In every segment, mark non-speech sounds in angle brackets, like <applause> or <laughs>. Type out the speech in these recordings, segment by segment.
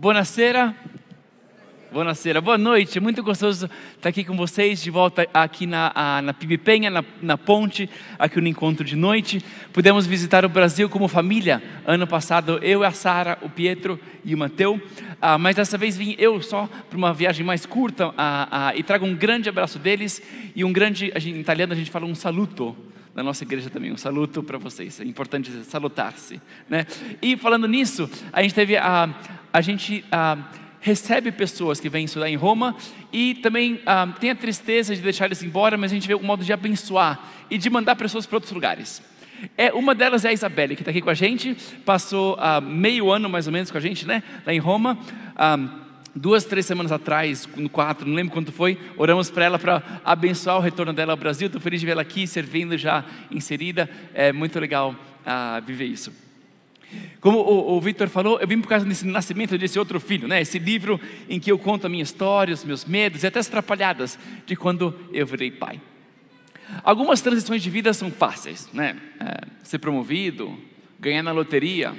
Buonasera. Buonasera, boa noite, é muito gostoso estar aqui com vocês, de volta aqui na, na Pibipenha, na, na ponte, aqui no encontro de noite. Pudemos visitar o Brasil como família, ano passado eu, a Sara, o Pietro e o Mateu, ah, mas dessa vez vim eu só para uma viagem mais curta ah, ah, e trago um grande abraço deles e um grande, em italiano a gente fala um saluto, na nossa igreja também, um saluto para vocês, é importante salutar-se. Né? E falando nisso, a gente teve a, a gente recebe pessoas que vêm estudar em Roma e também ah, tem a tristeza de deixar eles embora, mas a gente vê um modo de abençoar e de mandar pessoas para outros lugares. É, uma delas é a Isabelle, que está aqui com a gente, passou ah, meio ano mais ou menos com a gente, né, lá em Roma. Ah, duas, três semanas atrás, no quatro, não lembro quanto foi, oramos para ela para abençoar o retorno dela ao Brasil. Estou feliz de vê-la aqui, servindo já inserida. É muito legal ah, viver isso. Como o, o Victor falou, eu vim por causa desse nascimento desse outro filho, né? Esse livro em que eu conto a minha história, os meus medos e até as atrapalhadas de quando eu virei pai. Algumas transições de vida são fáceis, né? É, ser promovido, ganhar na loteria,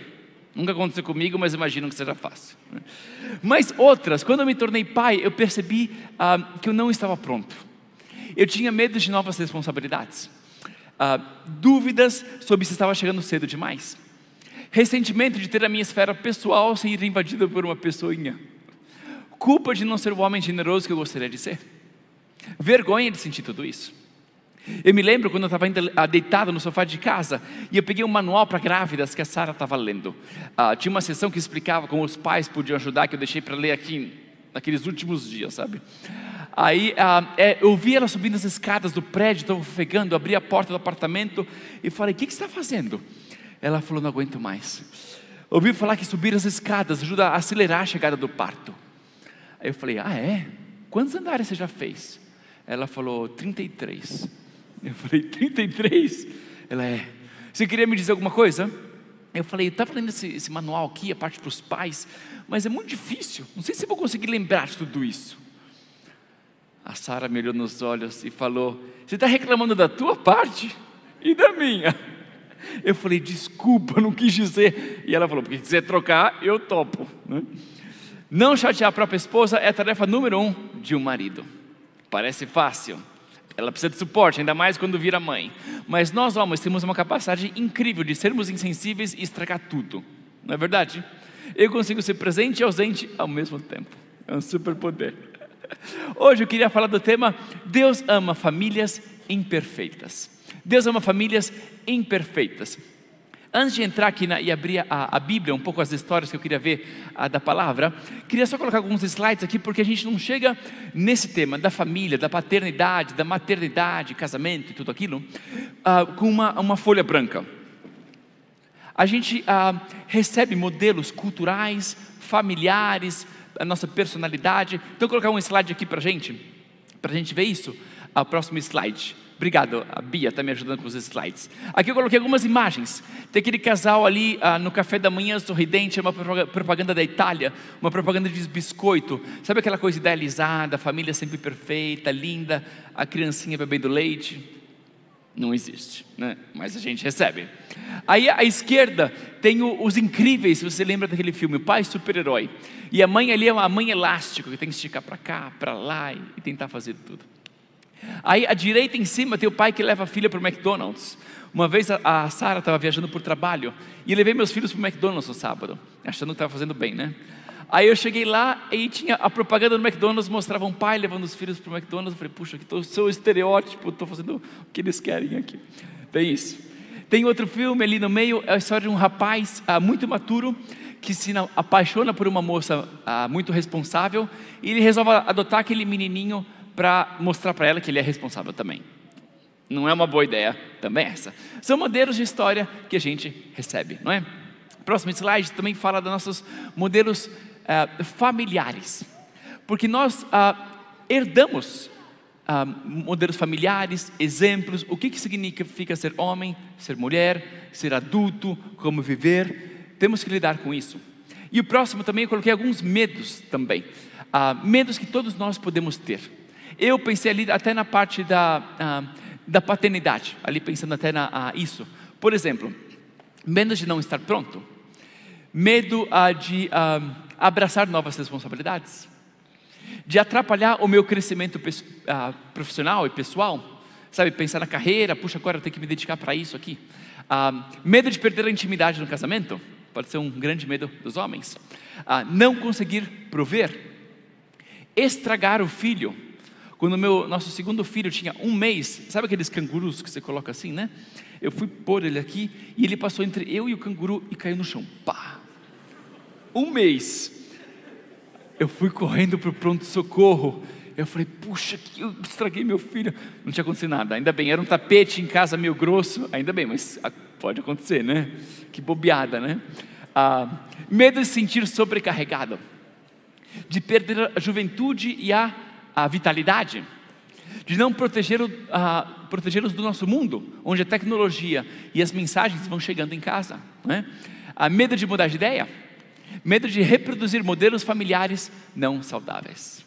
nunca aconteceu comigo, mas imagino que seja fácil. Mas outras, quando eu me tornei pai, eu percebi ah, que eu não estava pronto. Eu tinha medo de novas responsabilidades, ah, dúvidas sobre se estava chegando cedo demais ressentimento de ter a minha esfera pessoal ser invadida por uma pessoinha, culpa de não ser o homem generoso que eu gostaria de ser, vergonha de sentir tudo isso. Eu me lembro quando eu estava ah, deitado no sofá de casa e eu peguei um manual para grávidas que a Sara estava lendo. Ah, tinha uma sessão que explicava como os pais podiam ajudar, que eu deixei para ler aqui naqueles últimos dias, sabe? Aí ah, é, eu vi ela subindo as escadas do prédio, estava ofegando, abri a porta do apartamento e falei: O que, que você está fazendo? Ela falou: Não aguento mais. Ouvi falar que subir as escadas ajuda a acelerar a chegada do parto. Aí eu falei: Ah, é? Quantos andares você já fez? Ela falou: 33. Eu falei: 33? Ela é. Você queria me dizer alguma coisa? Eu falei: Estava lendo esse, esse manual aqui, a parte para os pais, mas é muito difícil. Não sei se vou conseguir lembrar de tudo isso. A Sara me olhou nos olhos e falou: Você está reclamando da tua parte e da minha? Eu falei, desculpa, não quis dizer. E ela falou, porque quiser trocar, eu topo. Né? Não chatear a própria esposa é a tarefa número um de um marido. Parece fácil. Ela precisa de suporte, ainda mais quando vira mãe. Mas nós, homens, temos uma capacidade incrível de sermos insensíveis e estragar tudo. Não é verdade? Eu consigo ser presente e ausente ao mesmo tempo. É um superpoder. <laughs> Hoje eu queria falar do tema Deus ama famílias imperfeitas. Deus ama famílias imperfeitas. Antes de entrar aqui na, e abrir a, a, Bíblia, um pouco as histórias que eu queria ver a, da palavra, queria só colocar alguns slides aqui, porque a gente não chega nesse tema da família, da paternidade, da maternidade, casamento e tudo aquilo, uh, com uma, uma folha branca. A gente uh, recebe modelos culturais, familiares, a nossa personalidade. Então, colocar um slide aqui para a gente, para a gente ver isso. O próximo slide. Obrigado, a Bia está me ajudando com os slides. Aqui eu coloquei algumas imagens. Tem aquele casal ali ah, no café da manhã sorridente, é uma propaganda da Itália, uma propaganda de biscoito. Sabe aquela coisa idealizada, a família sempre perfeita, linda, a criancinha bebendo leite? Não existe, né? mas a gente recebe. Aí à esquerda tem o, os incríveis, você lembra daquele filme, o pai super-herói. E a mãe ali é uma mãe elástica, que tem que esticar para cá, para lá e tentar fazer tudo. Aí à direita em cima tem o pai que leva a filha para o McDonald's. Uma vez a, Sara estava viajando por trabalho e levei meus filhos para o McDonald's no sábado, achando que estava fazendo bem, né? Aí eu cheguei lá e tinha a propaganda do McDonald's, mostrava um pai levando os filhos para o McDonald's. Eu falei, puxa, aqui estou seu estereótipo, estou fazendo o que eles querem aqui. Tem isso. Tem outro filme ali no meio, é a história de um rapaz ah, muito maturo que se apaixona por uma moça ah, muito responsável e ele resolve adotar aquele menininho para mostrar para ela que ele é responsável também. Não é uma boa ideia também essa. São modelos de história que a gente recebe, não é? Próximo slide também fala dos nossos modelos uh, familiares, porque nós uh, herdamos uh, modelos familiares, exemplos, o que, que significa ser homem, ser mulher, ser adulto, como viver, temos que lidar com isso. E o próximo também eu coloquei alguns medos também, medos que todos nós podemos ter. Eu pensei ali até na parte da, ah, da paternidade, ali pensando até na ah, isso. Por exemplo, medo de não estar pronto, medo ah, de abraçar novas responsabilidades, de atrapalhar o meu crescimento profissional e pessoal, sabe, pensar na carreira, puxa, agora eu tenho que me dedicar para isso aqui. Medo de perder a intimidade no casamento, pode ser um grande medo dos homens. Não conseguir prover, estragar o filho. Quando meu nosso segundo filho tinha um mês, sabe aqueles cangurus que você coloca assim, né? Eu fui pôr ele aqui e ele passou entre eu e o canguru e caiu no chão. Pá! Um mês. Eu fui correndo para o pronto-socorro. Eu falei, puxa, que eu estraguei meu filho. Não tinha acontecido nada, ainda bem. Era um tapete em casa meio grosso, ainda bem, mas pode acontecer, né? Que bobeada, né? Ah, medo de se sentir sobrecarregado, de perder a juventude e a, a vitalidade de não proteger, uh, protegê-los do nosso mundo, onde a tecnologia e as mensagens vão chegando em casa. Né? Uh, medo de mudar de ideia, medo de reproduzir modelos familiares não saudáveis.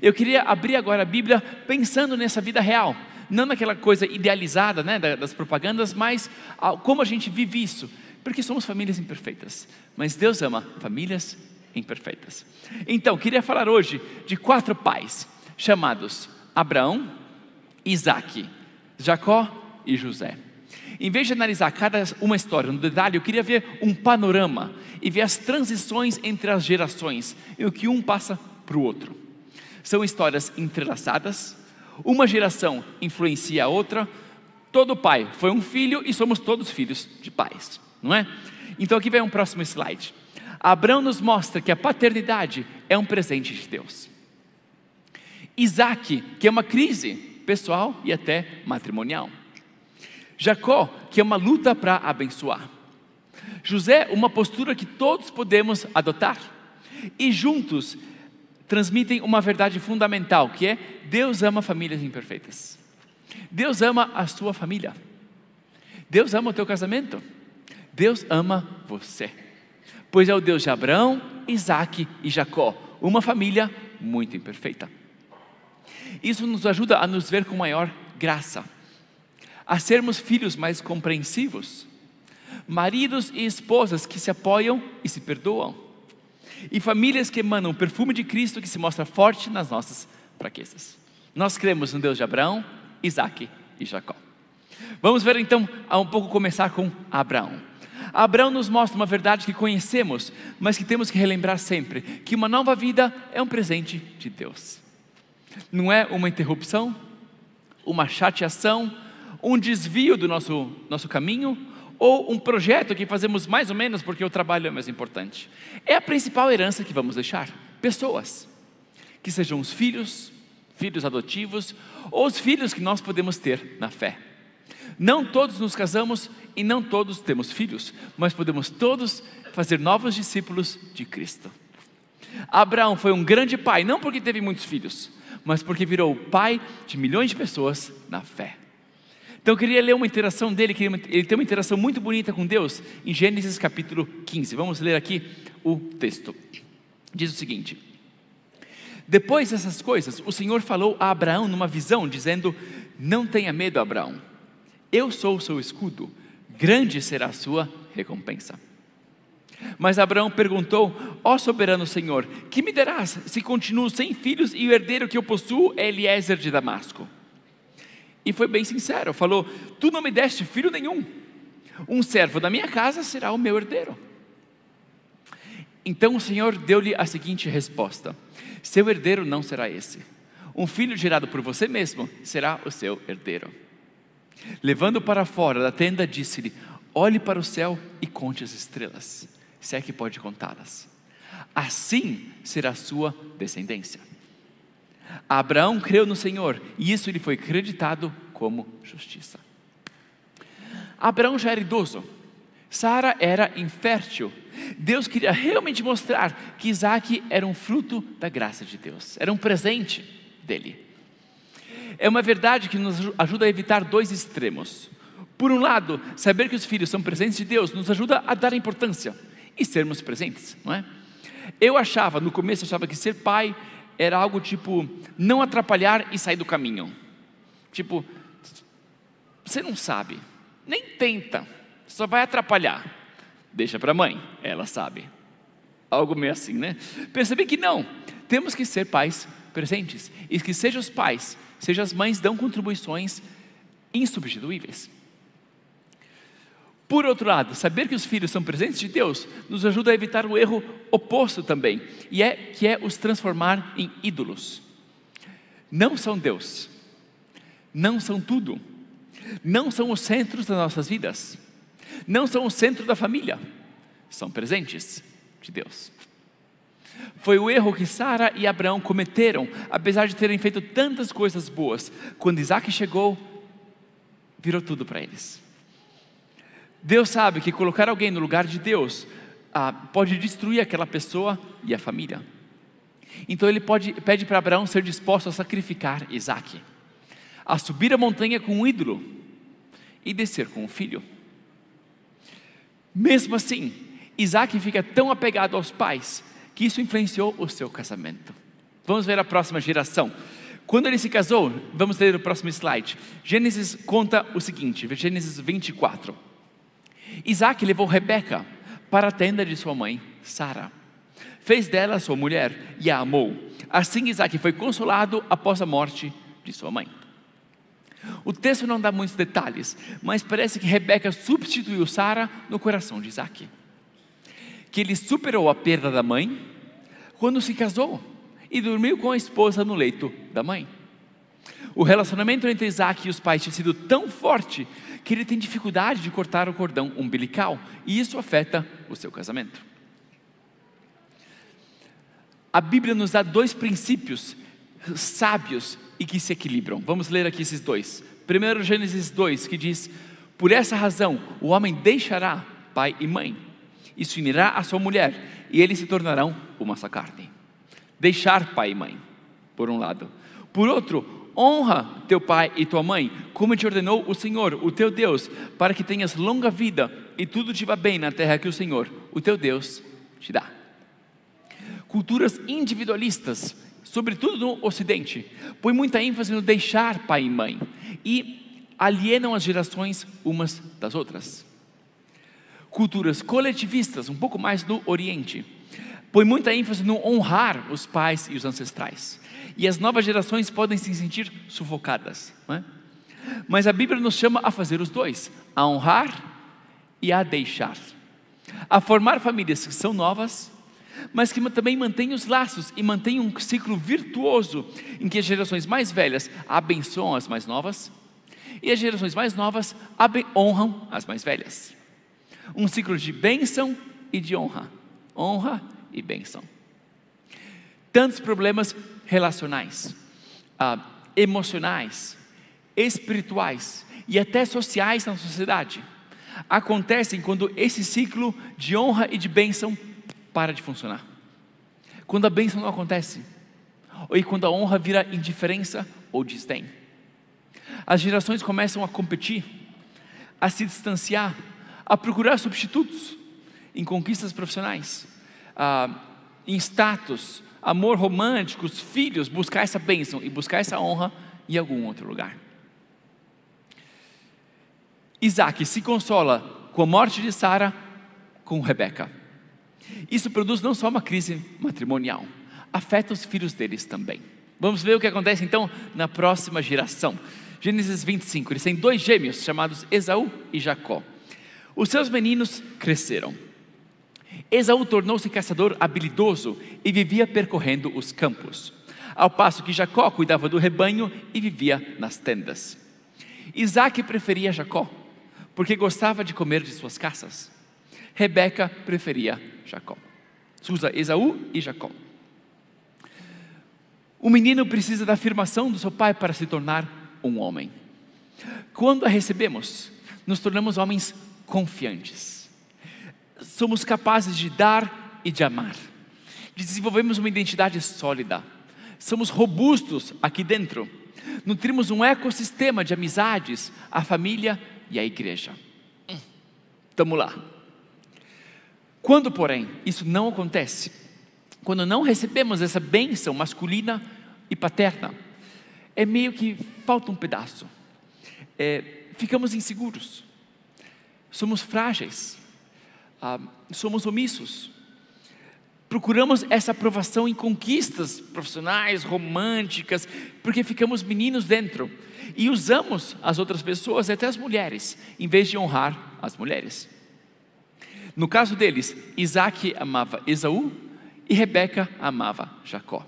Eu queria abrir agora a Bíblia pensando nessa vida real, não naquela coisa idealizada né, das propagandas, mas como a gente vive isso, porque somos famílias imperfeitas, mas Deus ama famílias imperfeitas. Então, queria falar hoje de quatro pais chamados Abraão, Isaac, Jacó e José. Em vez de analisar cada uma história no detalhe, eu queria ver um panorama e ver as transições entre as gerações e o que um passa para o outro. São histórias entrelaçadas, uma geração influencia a outra, todo pai foi um filho e somos todos filhos de pais, não é? Então aqui vem um próximo slide. Abraão nos mostra que a paternidade é um presente de Deus. Isaac, que é uma crise pessoal e até matrimonial. Jacó, que é uma luta para abençoar. José, uma postura que todos podemos adotar. E juntos transmitem uma verdade fundamental, que é Deus ama famílias imperfeitas. Deus ama a sua família. Deus ama o teu casamento. Deus ama você. Pois é o Deus de Abraão, Isaac e Jacó, uma família muito imperfeita. Isso nos ajuda a nos ver com maior graça, a sermos filhos mais compreensivos, maridos e esposas que se apoiam e se perdoam, e famílias que emanam o perfume de Cristo que se mostra forte nas nossas fraquezas. Nós cremos no Deus de Abraão, Isaac e Jacó. Vamos ver então a um pouco começar com Abraão. Abraão nos mostra uma verdade que conhecemos, mas que temos que relembrar sempre: que uma nova vida é um presente de Deus. Não é uma interrupção, uma chateação, um desvio do nosso, nosso caminho, ou um projeto que fazemos mais ou menos porque o trabalho é mais importante. É a principal herança que vamos deixar: pessoas, que sejam os filhos, filhos adotivos, ou os filhos que nós podemos ter na fé. Não todos nos casamos e não todos temos filhos, mas podemos todos fazer novos discípulos de Cristo. Abraão foi um grande pai, não porque teve muitos filhos, mas porque virou o pai de milhões de pessoas na fé. Então eu queria ler uma interação dele, que ele tem uma interação muito bonita com Deus, em Gênesis capítulo 15. Vamos ler aqui o texto. Diz o seguinte: Depois dessas coisas, o Senhor falou a Abraão numa visão, dizendo: Não tenha medo, Abraão, eu sou o seu escudo, grande será a sua recompensa. Mas Abraão perguntou: Ó soberano Senhor, que me darás se continuo sem filhos e o herdeiro que eu possuo é Eliezer de Damasco? E foi bem sincero: falou, Tu não me deste filho nenhum, um servo da minha casa será o meu herdeiro. Então o Senhor deu-lhe a seguinte resposta: Seu herdeiro não será esse, um filho gerado por você mesmo será o seu herdeiro. Levando para fora da tenda, disse-lhe: Olhe para o céu e conte as estrelas se é que pode contá-las. Assim será a sua descendência. Abraão creu no Senhor e isso lhe foi creditado como justiça. Abraão já era idoso, Sara era infértil. Deus queria realmente mostrar que Isaac era um fruto da graça de Deus, era um presente dele. É uma verdade que nos ajuda a evitar dois extremos. Por um lado, saber que os filhos são presentes de Deus nos ajuda a dar importância e sermos presentes, não é? Eu achava, no começo, achava que ser pai era algo tipo não atrapalhar e sair do caminho. Tipo, você não sabe, nem tenta, só vai atrapalhar. Deixa para a mãe, ela sabe. Algo meio assim, né? Percebi que não, temos que ser pais presentes, e que seja os pais, seja as mães dão contribuições insubstituíveis. Por outro lado, saber que os filhos são presentes de Deus nos ajuda a evitar o erro oposto também, e é que é os transformar em ídolos. Não são Deus, não são tudo, não são os centros das nossas vidas, não são o centro da família, são presentes de Deus. Foi o erro que Sara e Abraão cometeram, apesar de terem feito tantas coisas boas. Quando Isaac chegou, virou tudo para eles. Deus sabe que colocar alguém no lugar de Deus ah, pode destruir aquela pessoa e a família. Então ele pode, pede para Abraão ser disposto a sacrificar Isaac, a subir a montanha com um ídolo e descer com o filho. Mesmo assim, Isaac fica tão apegado aos pais que isso influenciou o seu casamento. Vamos ver a próxima geração. Quando ele se casou, vamos ler o próximo slide. Gênesis conta o seguinte, Gênesis 24. Isaac levou Rebeca para a tenda de sua mãe, Sara. Fez dela sua mulher e a amou. Assim Isaac foi consolado após a morte de sua mãe. O texto não dá muitos detalhes, mas parece que Rebeca substituiu Sara no coração de Isaac. Que ele superou a perda da mãe quando se casou e dormiu com a esposa no leito da mãe. O relacionamento entre Isaac e os pais tinha sido tão forte que ele tem dificuldade de cortar o cordão umbilical e isso afeta o seu casamento. A Bíblia nos dá dois princípios sábios e que se equilibram. Vamos ler aqui esses dois. Primeiro, Gênesis 2, que diz: Por essa razão o homem deixará pai e mãe, e se unirá à sua mulher, e eles se tornarão uma só carne. Deixar pai e mãe, por um lado. Por outro, honra teu pai e tua mãe, como te ordenou o Senhor, o teu Deus, para que tenhas longa vida e tudo te vá bem na terra que o Senhor, o teu Deus, te dá. Culturas individualistas, sobretudo no Ocidente, põem muita ênfase no deixar pai e mãe e alienam as gerações umas das outras. Culturas coletivistas, um pouco mais no Oriente, põem muita ênfase no honrar os pais e os ancestrais e as novas gerações podem se sentir sufocadas. É? Mas a Bíblia nos chama a fazer os dois: a honrar e a deixar, a formar famílias que são novas, mas que também mantêm os laços e mantêm um ciclo virtuoso em que as gerações mais velhas abençoam as mais novas e as gerações mais novas honram as mais velhas. Um ciclo de bênção e de honra, honra e bênção. Tantos problemas relacionais, ah, emocionais, espirituais e até sociais na sociedade acontecem quando esse ciclo de honra e de bênção para de funcionar. Quando a bênção não acontece, ou quando a honra vira indiferença ou desdém. As gerações começam a competir, a se distanciar, a procurar substitutos em conquistas profissionais, ah, em status, amor romântico, os filhos, buscar essa bênção e buscar essa honra em algum outro lugar. Isaac se consola com a morte de Sara com Rebeca. Isso produz não só uma crise matrimonial, afeta os filhos deles também. Vamos ver o que acontece então na próxima geração. Gênesis 25, eles têm dois gêmeos chamados Esaú e Jacó. Os seus meninos cresceram Esaú tornou-se caçador habilidoso e vivia percorrendo os campos, ao passo que Jacó cuidava do rebanho e vivia nas tendas. Isaac preferia Jacó, porque gostava de comer de suas caças. Rebeca preferia Jacó. Usa Esaú e Jacó. O menino precisa da afirmação do seu pai para se tornar um homem. Quando a recebemos, nos tornamos homens confiantes somos capazes de dar e de amar, de desenvolvermos uma identidade sólida, somos robustos aqui dentro, nutrimos um ecossistema de amizades, a família e a igreja. Estamos lá. Quando, porém, isso não acontece, quando não recebemos essa bênção masculina e paterna, é meio que falta um pedaço. É, ficamos inseguros, somos frágeis, ah, somos omissos. procuramos essa aprovação em conquistas profissionais, românticas, porque ficamos meninos dentro e usamos as outras pessoas, até as mulheres, em vez de honrar as mulheres. No caso deles, Isaac amava Esaú e Rebeca amava Jacó.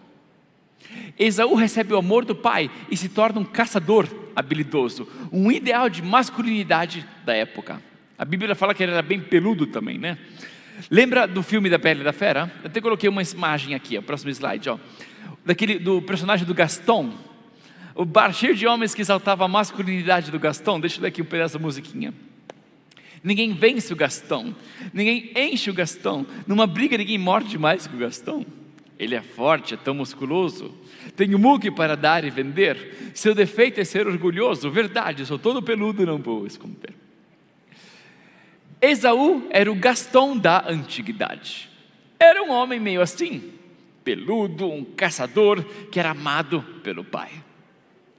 Esaú recebe o amor do pai e se torna um caçador habilidoso, um ideal de masculinidade da época. A Bíblia fala que ele era bem peludo também, né? Lembra do filme da Pele da Fera? Eu até coloquei uma imagem aqui, o próximo slide, ó. Daquele, do personagem do Gaston. O bar cheio de homens que exaltava a masculinidade do Gaston. Deixa eu ler aqui um pedaço da musiquinha. Ninguém vence o Gastão, ninguém enche o Gastão. Numa briga, ninguém morde mais que o Gastão. Ele é forte, é tão musculoso. Tenho muque para dar e vender. Seu defeito é ser orgulhoso. Verdade, sou todo peludo, não vou esconder. Esaú era o Gastão da antiguidade. Era um homem meio assim, peludo, um caçador que era amado pelo pai.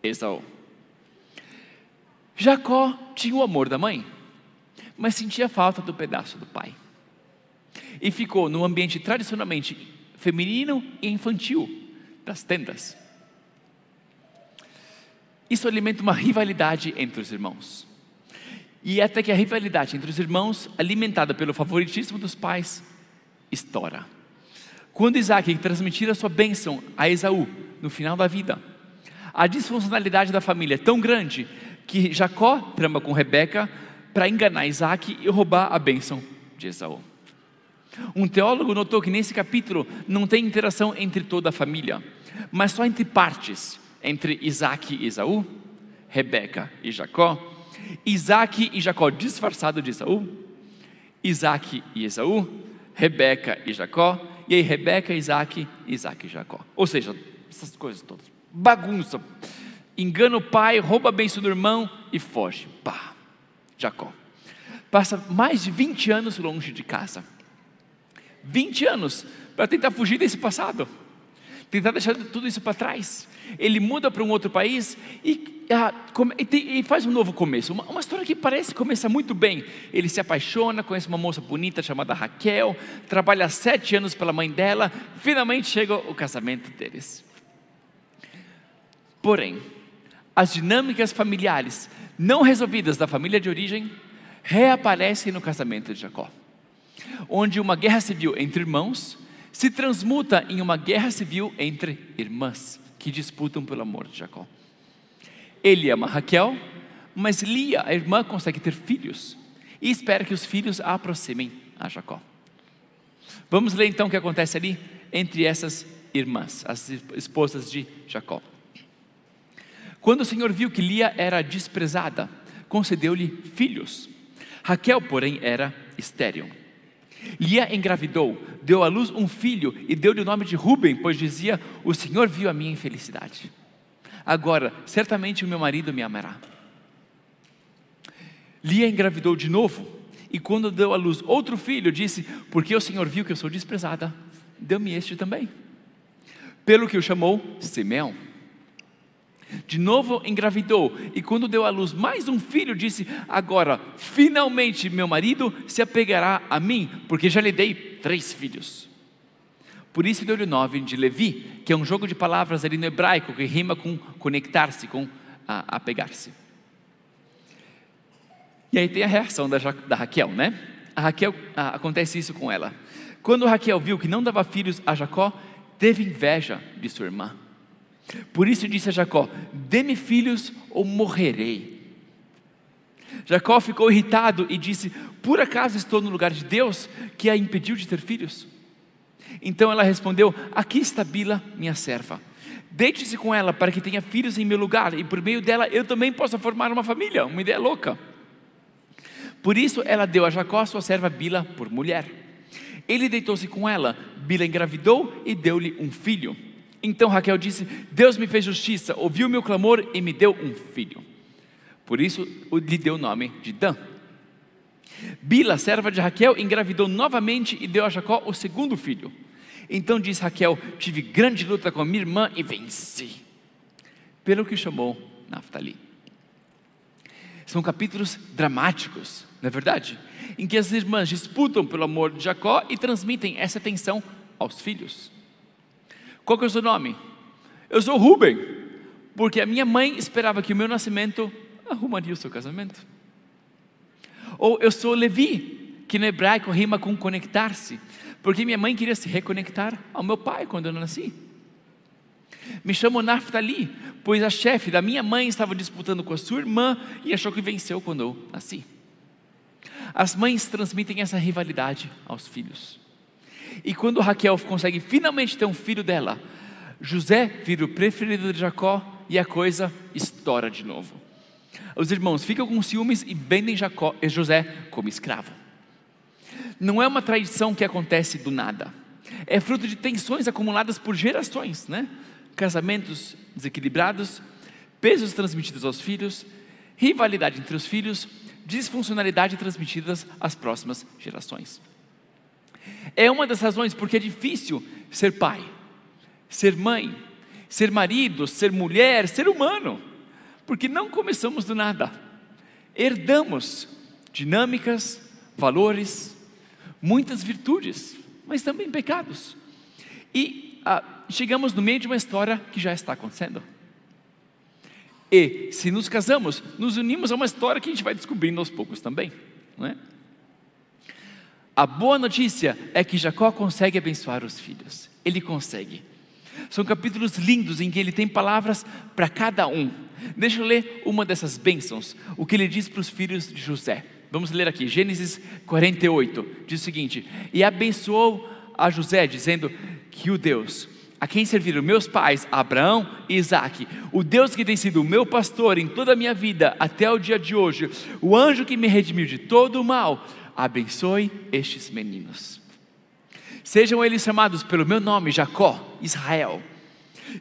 Esaú. Jacó tinha o amor da mãe mas sentia falta do pedaço do pai. E ficou no ambiente tradicionalmente feminino e infantil das tendas. Isso alimenta uma rivalidade entre os irmãos. E até que a rivalidade entre os irmãos, alimentada pelo favoritismo dos pais, estoura. Quando Isaac transmitir a sua bênção a Esaú no final da vida, a disfuncionalidade da família é tão grande que Jacó trama com Rebeca para enganar Isaac e roubar a bênção de Esaú. Um teólogo notou que nesse capítulo não tem interação entre toda a família, mas só entre partes, entre Isaac e Esaú, Rebeca e Jacó, Isaac e Jacó disfarçado de Esaú, Isaac e Esaú, Rebeca e Jacó, e aí Rebeca, Isaac, Isaac e Jacó. Ou seja, essas coisas todas. Bagunça. Engana o pai, rouba a bênção do irmão e foge. Pá. Jacó. Passa mais de 20 anos longe de casa. 20 anos para tentar fugir desse passado, tentar deixar tudo isso para trás. Ele muda para um outro país e, e, e, faz um novo começo. Uma, história que parece começar muito bem. Ele se apaixona, conhece uma moça bonita chamada Raquel, trabalha sete anos pela mãe dela, finalmente chega o casamento deles. Porém, as dinâmicas familiares não resolvidas da família de origem reaparecem no casamento de Jacó, onde uma guerra civil entre irmãos se transmuta em uma guerra civil entre irmãs que disputam pelo amor de Jacó. Ele ama Raquel, mas Lia, a irmã, consegue ter filhos e espera que os filhos a aproximem a Jacó. Vamos ler então o que acontece ali entre essas irmãs, as esposas de Jacó. Quando o Senhor viu que Lia era desprezada, concedeu-lhe filhos. Raquel, porém, era estéril. Lia engravidou, deu à luz um filho e deu-lhe o nome de Ruben, pois dizia: O Senhor viu a minha infelicidade. Agora, certamente o meu marido me amará. Lia engravidou de novo, e quando deu à luz outro filho, disse: Porque o Senhor viu que eu sou desprezada, deu-me este também. Pelo que o chamou Simeão. De novo engravidou e quando deu à luz mais um filho, disse: Agora, finalmente meu marido se apegará a mim, porque já lhe dei três filhos. Por isso deu-lhe o nome de Levi, que é um jogo de palavras ali no hebraico que rima com conectar-se, com apegar-se. E aí tem a reação da, da Raquel, né? A Raquel, acontece isso com ela. Quando Raquel viu que não dava filhos a Jacó, teve inveja de sua irmã. Por isso disse a Jacó: Dê-me filhos ou morrerei. Jacó ficou irritado e disse: Por acaso estou no lugar de Deus que a impediu de ter filhos? Então ela respondeu: Aqui está Bila, minha serva. Deite-se com ela para que tenha filhos em meu lugar, e por meio dela eu também possa formar uma família. Uma ideia louca. Por isso ela deu a Jacó sua serva Bila por mulher. Ele deitou-se com ela, Bila engravidou e deu-lhe um filho. Então Raquel disse: Deus me fez justiça, ouviu meu clamor e me deu um filho. Por isso lhe deu o nome de Dan. Bila, serva de Raquel, engravidou novamente e deu a Jacó o segundo filho. Então disse Raquel: Tive grande luta com a minha irmã e venci. Pelo que chamou Naftali. São capítulos dramáticos, não é verdade? Em que as irmãs disputam pelo amor de Jacó e transmitem essa tensão aos filhos. Qual que é o seu nome? Eu sou Ruben, porque a minha mãe esperava que o meu nascimento arrumaria o seu casamento. Ou eu sou Levi, que no hebraico rima com conectar-se, porque minha mãe queria se reconectar ao meu pai quando eu nasci. Me chamo Naftali, pois a chefe da minha mãe estava disputando com a sua irmã e achou que venceu quando eu nasci. As mães transmitem essa rivalidade aos filhos. E quando Raquel consegue finalmente ter um filho dela, José vira o preferido de Jacó e a coisa estoura de novo. Os irmãos ficam com ciúmes e vendem Jacó, e José como escravo. Não é uma tradição que acontece do nada. É fruto de tensões acumuladas por gerações, né? Casamentos desequilibrados, pesos transmitidos aos filhos, rivalidade entre os filhos, disfuncionalidade transmitidas às próximas gerações. É uma das razões porque é difícil ser pai, ser mãe, ser marido, ser mulher, ser humano porque não começamos do nada, herdamos dinâmicas, valores, muitas virtudes, mas também pecados, e ah, chegamos no meio de uma história que já está acontecendo. E se nos casamos, nos unimos a uma história que a gente vai descobrindo aos poucos também, não é? A boa notícia é que Jacó consegue abençoar os filhos. Ele consegue. São capítulos lindos em que ele tem palavras para cada um. Deixa eu ler uma dessas bênçãos, o que ele diz para os filhos de José. Vamos ler aqui, Gênesis 48, diz o seguinte: E abençoou a José, dizendo que o Deus a quem serviram meus pais, Abraão e Isaac, o Deus que tem sido o meu pastor em toda a minha vida até o dia de hoje, o anjo que me redimiu de todo o mal, abençoe estes meninos. Sejam eles chamados pelo meu nome, Jacó, Israel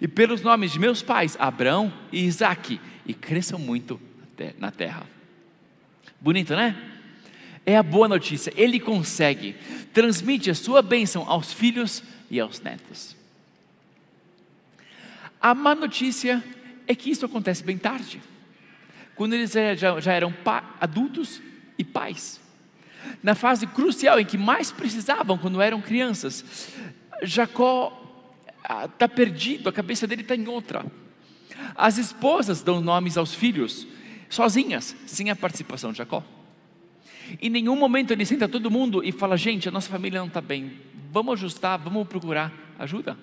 e pelos nomes de meus pais, Abraão e Isaac, e cresçam muito na terra. Bonito, né? É a boa notícia, ele consegue, transmite a sua bênção aos filhos e aos netos. A má notícia é que isso acontece bem tarde, quando eles já, já eram adultos e pais. Na fase crucial em que mais precisavam, quando eram crianças, Jacó está perdido, a cabeça dele está em outra. As esposas dão nomes aos filhos, sozinhas, sem a participação de Jacó. Em nenhum momento ele senta todo mundo e fala: gente, a nossa família não está bem, vamos ajustar, vamos procurar ajuda.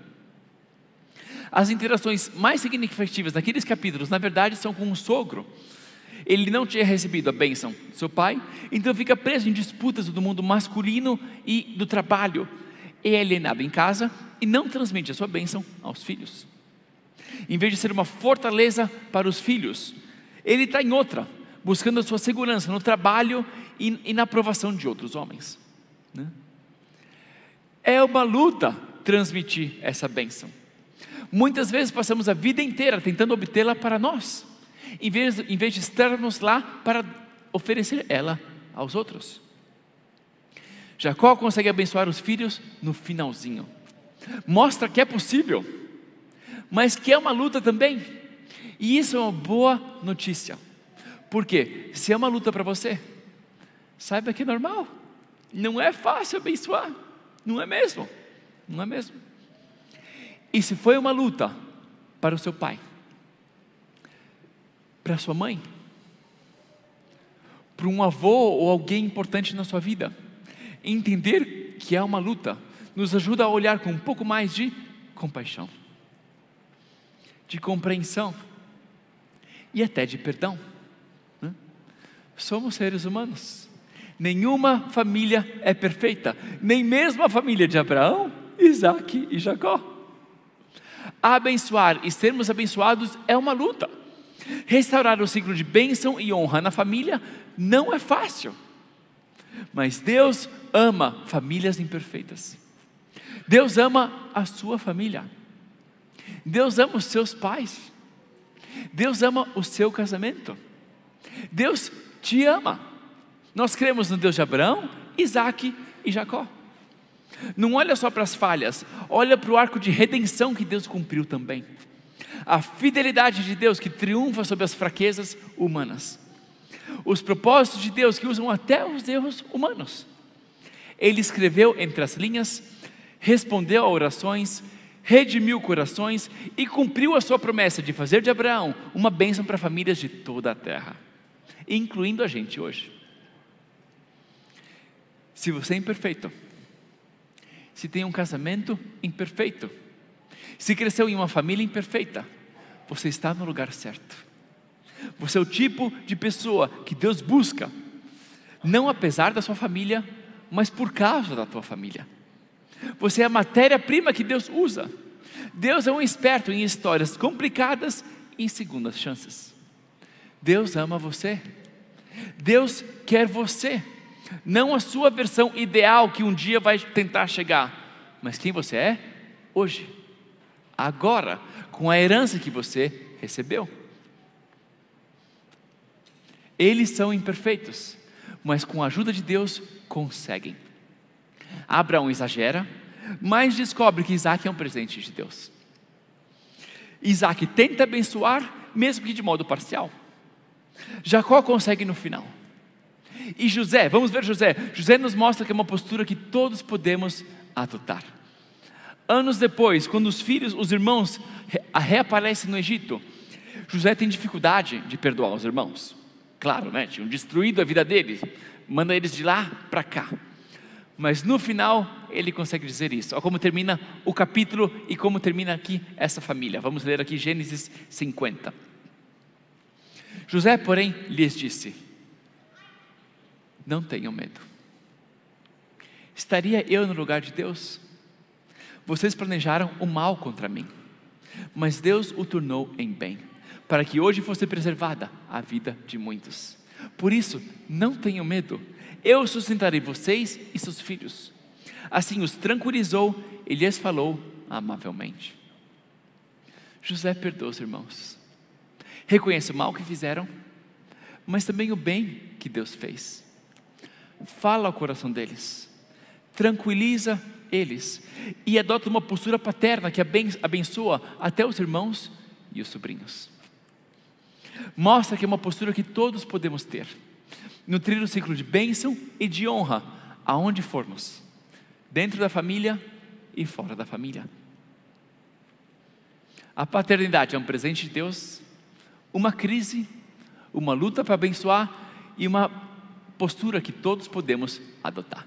As interações mais significativas naqueles capítulos, na verdade, são com o sogro. Ele não tinha recebido a bênção do seu pai, então fica preso em disputas do mundo masculino e do trabalho. É alienado em casa e não transmite a sua bênção aos filhos. Em vez de ser uma fortaleza para os filhos, ele está em outra, buscando a sua segurança no trabalho e, e na aprovação de outros homens. Né? É uma luta transmitir essa bênção. Muitas vezes passamos a vida inteira tentando obtê-la para nós, em vez, em vez de estarmos lá para oferecer ela aos outros. Jacó consegue abençoar os filhos no finalzinho mostra que é possível, mas que é uma luta também. E isso é uma boa notícia. Porque se é uma luta para você, saiba que é normal. Não é fácil abençoar, não é mesmo? Não é mesmo? E se foi uma luta para o seu pai, para sua mãe, para um avô ou alguém importante na sua vida, entender que é uma luta nos ajuda a olhar com um pouco mais de compaixão, de compreensão e até de perdão. Né? Somos seres humanos. Nenhuma família é perfeita, nem mesmo a família de Abraão, Isaac e Jacó. Abençoar e sermos abençoados é uma luta. Restaurar o ciclo de bênção e honra na família não é fácil. Mas Deus ama famílias imperfeitas. Deus ama a sua família. Deus ama os seus pais. Deus ama o seu casamento. Deus te ama. Nós cremos no Deus de Abraão, Isaac e Jacó. Não olha só para as falhas, olha para o arco de redenção que Deus cumpriu também. A fidelidade de Deus que triunfa sobre as fraquezas humanas. Os propósitos de Deus que usam até os erros humanos. Ele escreveu entre as linhas respondeu a orações, redimiu corações e cumpriu a sua promessa de fazer de Abraão uma bênção para famílias de toda a terra, incluindo a gente hoje. Se você é imperfeito, se tem um casamento imperfeito, se cresceu em uma família imperfeita, você está no lugar certo. Você é o tipo de pessoa que Deus busca, não apesar da sua família, mas por causa da tua família. Você é a matéria-prima que Deus usa. Deus é um esperto em histórias complicadas e em segundas chances. Deus ama você. Deus quer você não a sua versão ideal que um dia vai tentar chegar, mas quem você é hoje, agora, com a herança que você recebeu. Eles são imperfeitos, mas com a ajuda de Deus conseguem. Abraão exagera, mas descobre que Isaac é um presente de Deus. Isaac tenta abençoar, mesmo que de modo parcial. Jacó consegue no final. E José, vamos ver José. José nos mostra que é uma postura que todos podemos adotar. Anos depois, quando os filhos, os irmãos reaparecem no Egito, José tem dificuldade de perdoar os irmãos. Claro, né? Tinham destruído a vida deles, manda eles de lá para cá. Mas no final ele consegue dizer isso. Olha como termina o capítulo e como termina aqui essa família. Vamos ler aqui Gênesis 50. José, porém, lhes disse: não tenham medo. Estaria eu no lugar de Deus? Vocês planejaram o mal contra mim, mas Deus o tornou em bem, para que hoje fosse preservada a vida de muitos. Por isso, não tenham medo, eu sustentarei vocês e seus filhos. Assim os tranquilizou e lhes falou amavelmente. José perdoa os irmãos, reconhece o mal que fizeram, mas também o bem que Deus fez fala ao coração deles, tranquiliza eles e adota uma postura paterna que abençoa até os irmãos e os sobrinhos. Mostra que é uma postura que todos podemos ter, nutrir o ciclo de bênção e de honra aonde formos, dentro da família e fora da família. A paternidade é um presente de Deus, uma crise, uma luta para abençoar e uma postura que todos podemos adotar.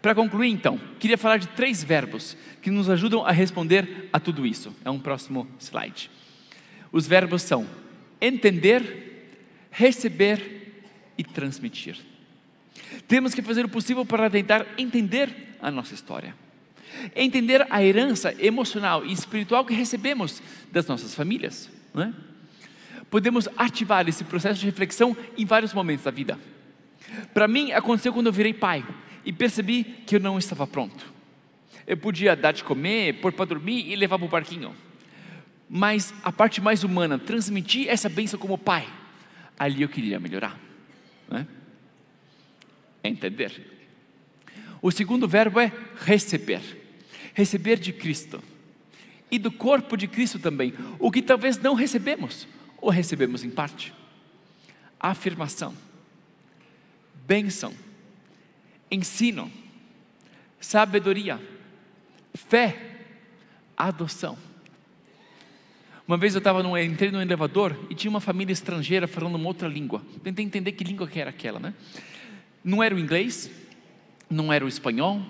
Para concluir, então, queria falar de três verbos que nos ajudam a responder a tudo isso. É um próximo slide. Os verbos são entender, receber e transmitir. Temos que fazer o possível para tentar entender a nossa história, entender a herança emocional e espiritual que recebemos das nossas famílias, não é? podemos ativar esse processo de reflexão em vários momentos da vida. Para mim, aconteceu quando eu virei pai e percebi que eu não estava pronto. Eu podia dar de comer, pôr para dormir e levar para o parquinho. Mas a parte mais humana, transmitir essa bênção como pai, ali eu queria melhorar. Né? Entender. O segundo verbo é receber. Receber de Cristo. E do corpo de Cristo também. O que talvez não recebemos ou recebemos em parte? Afirmação, bênção, ensino, sabedoria, fé, adoção. Uma vez eu estava no, entrei no elevador e tinha uma família estrangeira falando uma outra língua. Tentei entender que língua que era aquela, né? Não era o inglês, não era o espanhol,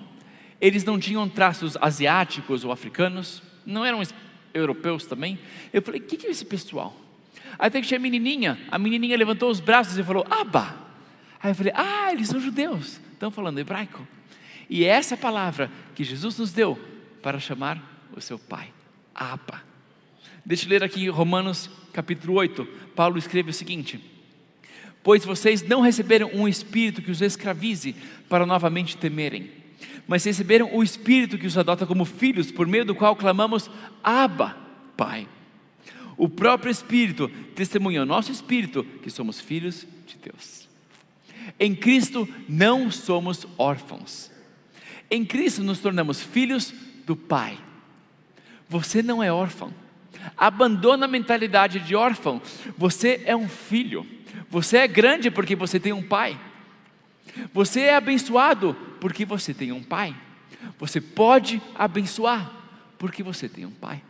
eles não tinham traços asiáticos ou africanos, não eram europeus também. Eu falei, o que, que é esse pessoal? Até que tinha a menininha, a menininha levantou os braços e falou, Abba. Aí eu falei, ah, eles são judeus, estão falando hebraico. E é essa palavra que Jesus nos deu para chamar o seu pai, Abba. Deixa eu ler aqui Romanos capítulo 8. Paulo escreve o seguinte: Pois vocês não receberam um espírito que os escravize para novamente temerem, mas receberam o espírito que os adota como filhos, por meio do qual clamamos: Abba, Pai. O próprio Espírito testemunha ao nosso espírito que somos filhos de Deus. Em Cristo não somos órfãos. Em Cristo nos tornamos filhos do Pai. Você não é órfão. Abandona a mentalidade de órfão. Você é um filho. Você é grande porque você tem um pai. Você é abençoado porque você tem um pai. Você pode abençoar, porque você tem um pai.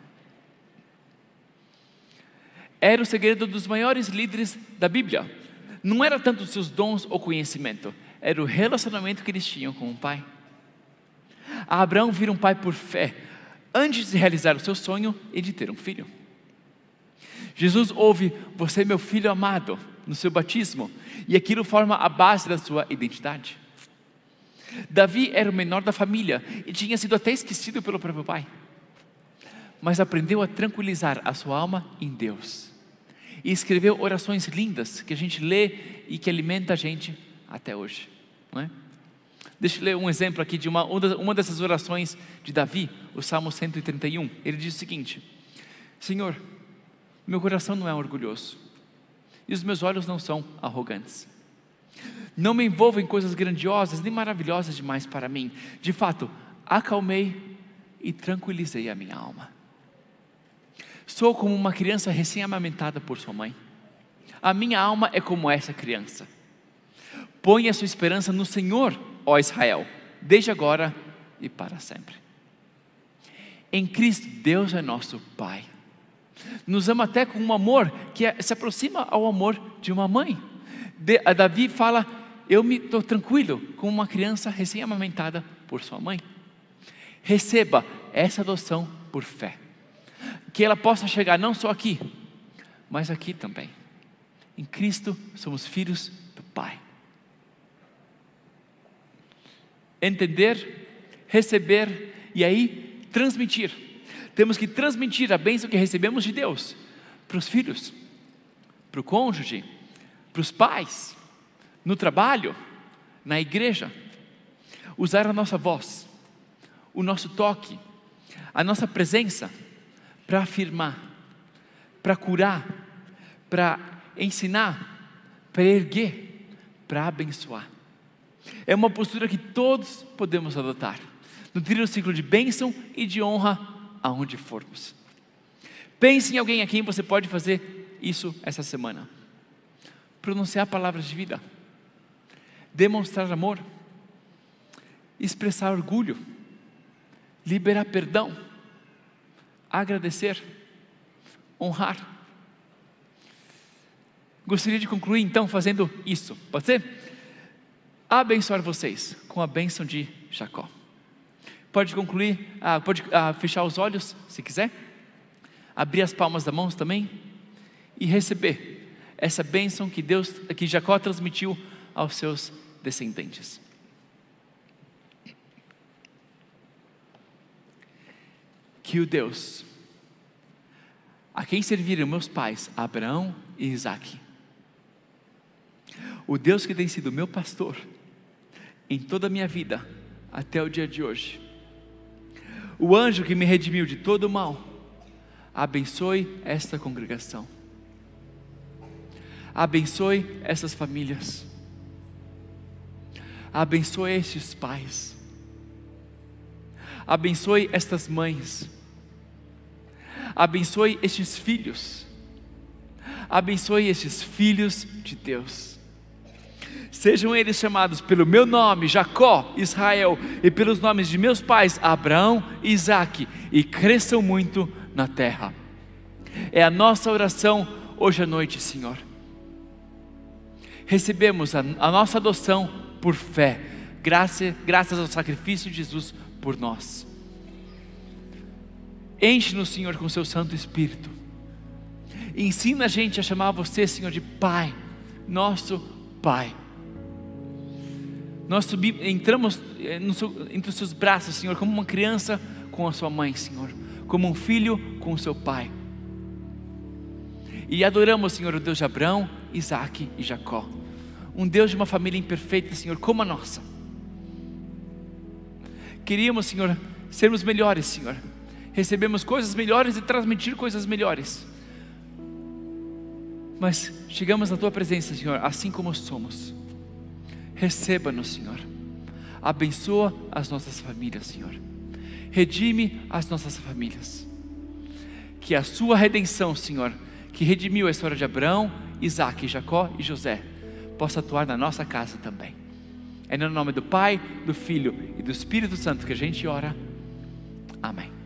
Era o segredo dos maiores líderes da Bíblia. Não era tanto os seus dons ou conhecimento, era o relacionamento que eles tinham com o pai. Abraão vira um pai por fé, antes de realizar o seu sonho e de ter um filho. Jesus ouve: Você é meu filho amado, no seu batismo, e aquilo forma a base da sua identidade. Davi era o menor da família e tinha sido até esquecido pelo próprio pai, mas aprendeu a tranquilizar a sua alma em Deus e escreveu orações lindas que a gente lê e que alimenta a gente até hoje. Não é? Deixa eu ler um exemplo aqui de uma, uma dessas orações de Davi, o Salmo 131. Ele diz o seguinte: Senhor, meu coração não é orgulhoso e os meus olhos não são arrogantes. Não me envolvo em coisas grandiosas nem maravilhosas demais para mim. De fato, acalmei e tranquilizei a minha alma. Sou como uma criança recém-amamentada por sua mãe. A minha alma é como essa criança. Põe a sua esperança no Senhor, ó Israel, desde agora e para sempre. Em Cristo, Deus é nosso Pai. Nos ama até com um amor que é, se aproxima ao amor de uma mãe. De, Davi fala: Eu me estou tranquilo com uma criança recém-amamentada por sua mãe. Receba essa adoção por fé. Que ela possa chegar não só aqui, mas aqui também. Em Cristo somos filhos do Pai. Entender, receber e aí transmitir temos que transmitir a bênção que recebemos de Deus para os filhos, para o cônjuge, para os pais, no trabalho, na igreja. Usar a nossa voz, o nosso toque, a nossa presença para afirmar, para curar, para ensinar, para erguer, para abençoar. É uma postura que todos podemos adotar. Nutrir o ciclo de bênção e de honra aonde formos. Pense em alguém a quem você pode fazer isso essa semana. Pronunciar palavras de vida, demonstrar amor, expressar orgulho, liberar perdão, agradecer, honrar. Gostaria de concluir então fazendo isso, pode ser? Abençoar vocês com a bênção de Jacó. Pode concluir, ah, pode ah, fechar os olhos, se quiser. Abrir as palmas das mãos também. E receber essa bênção que Deus, que Jacó transmitiu aos seus descendentes. Que o Deus a quem serviram meus pais, Abraão e Isaac, o Deus que tem sido meu pastor em toda a minha vida até o dia de hoje, o anjo que me redimiu de todo o mal, abençoe esta congregação, abençoe essas famílias, abençoe estes pais, abençoe estas mães, abençoe estes filhos, abençoe estes filhos de Deus Sejam eles chamados pelo meu nome, Jacó, Israel, e pelos nomes de meus pais, Abraão e Isaac, e cresçam muito na terra. É a nossa oração hoje à noite, Senhor. Recebemos a, a nossa adoção por fé, graças, graças ao sacrifício de Jesus por nós. Enche-nos, Senhor, com seu Santo Espírito. Ensina a gente a chamar você, Senhor, de Pai, nosso Pai nós subimos, entramos eh, entre os seus braços, Senhor, como uma criança com a sua mãe, Senhor, como um filho com o seu pai. E adoramos, Senhor, o Deus de Abraão, Isaac e Jacó, um Deus de uma família imperfeita, Senhor, como a nossa. Queríamos, Senhor, sermos melhores, Senhor, recebemos coisas melhores e transmitir coisas melhores. Mas chegamos na tua presença, Senhor, assim como somos Receba-nos, Senhor. Abençoa as nossas famílias, Senhor. Redime as nossas famílias. Que a sua redenção, Senhor, que redimiu a história de Abraão, Isaac, Jacó e José, possa atuar na nossa casa também. É no nome do Pai, do Filho e do Espírito Santo que a gente ora. Amém.